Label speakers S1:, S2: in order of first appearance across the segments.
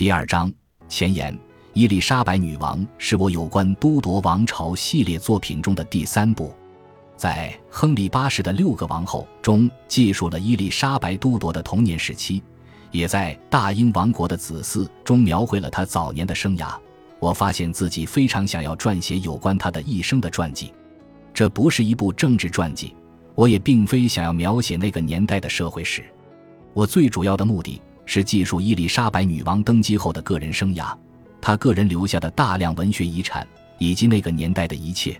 S1: 第二章前言：伊丽莎白女王是我有关都铎王朝系列作品中的第三部，在亨利八世的六个王后中记述了伊丽莎白都铎的童年时期，也在大英王国的子嗣中描绘了她早年的生涯。我发现自己非常想要撰写有关她的一生的传记，这不是一部政治传记，我也并非想要描写那个年代的社会史。我最主要的目的是记述伊丽莎白女王登基后的个人生涯，她个人留下的大量文学遗产，以及那个年代的一切。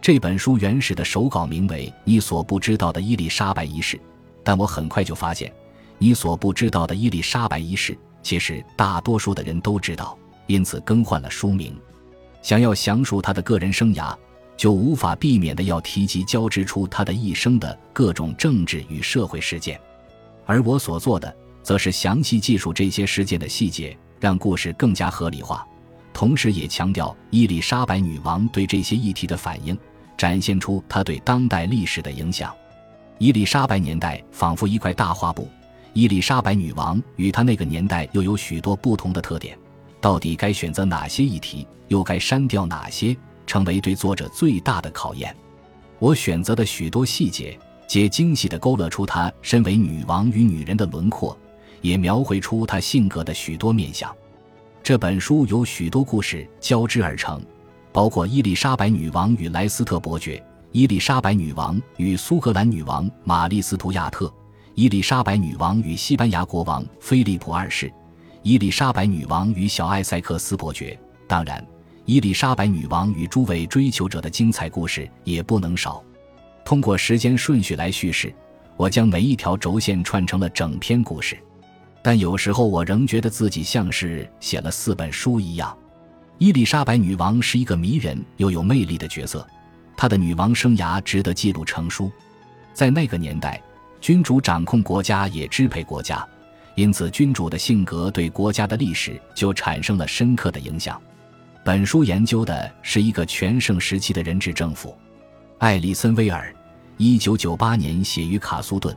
S1: 这本书原始的手稿名为《你所不知道的伊丽莎白一世》，但我很快就发现，你所不知道的伊丽莎白一世，其实大多数的人都知道。因此更换了书名。想要详述他的个人生涯，就无法避免的要提及交织出他的一生的各种政治与社会事件。而我所做的，则是详细记述这些事件的细节，让故事更加合理化，同时也强调伊丽莎白女王对这些议题的反应，展现出她对当代历史的影响。伊丽莎白年代仿佛一块大画布，伊丽莎白女王与她那个年代又有许多不同的特点。到底该选择哪些议题，又该删掉哪些，成为对作者最大的考验。我选择的许多细节，皆精细地勾勒出她身为女王与女人的轮廓，也描绘出她性格的许多面相。这本书由许多故事交织而成，包括伊丽莎白女王与莱斯特伯爵、伊丽莎白女王与苏格兰女王玛丽斯图亚特、伊丽莎白女王与西班牙国王菲利普二世。伊丽莎白女王与小艾塞克斯伯爵，当然，伊丽莎白女王与诸位追求者的精彩故事也不能少。通过时间顺序来叙事，我将每一条轴线串成了整篇故事。但有时候我仍觉得自己像是写了四本书一样。伊丽莎白女王是一个迷人又有魅力的角色，她的女王生涯值得记录成书。在那个年代，君主掌控国家，也支配国家。因此，君主的性格对国家的历史就产生了深刻的影响。本书研究的是一个全盛时期的人治政府。艾里森·威尔，一九九八年写于卡苏顿。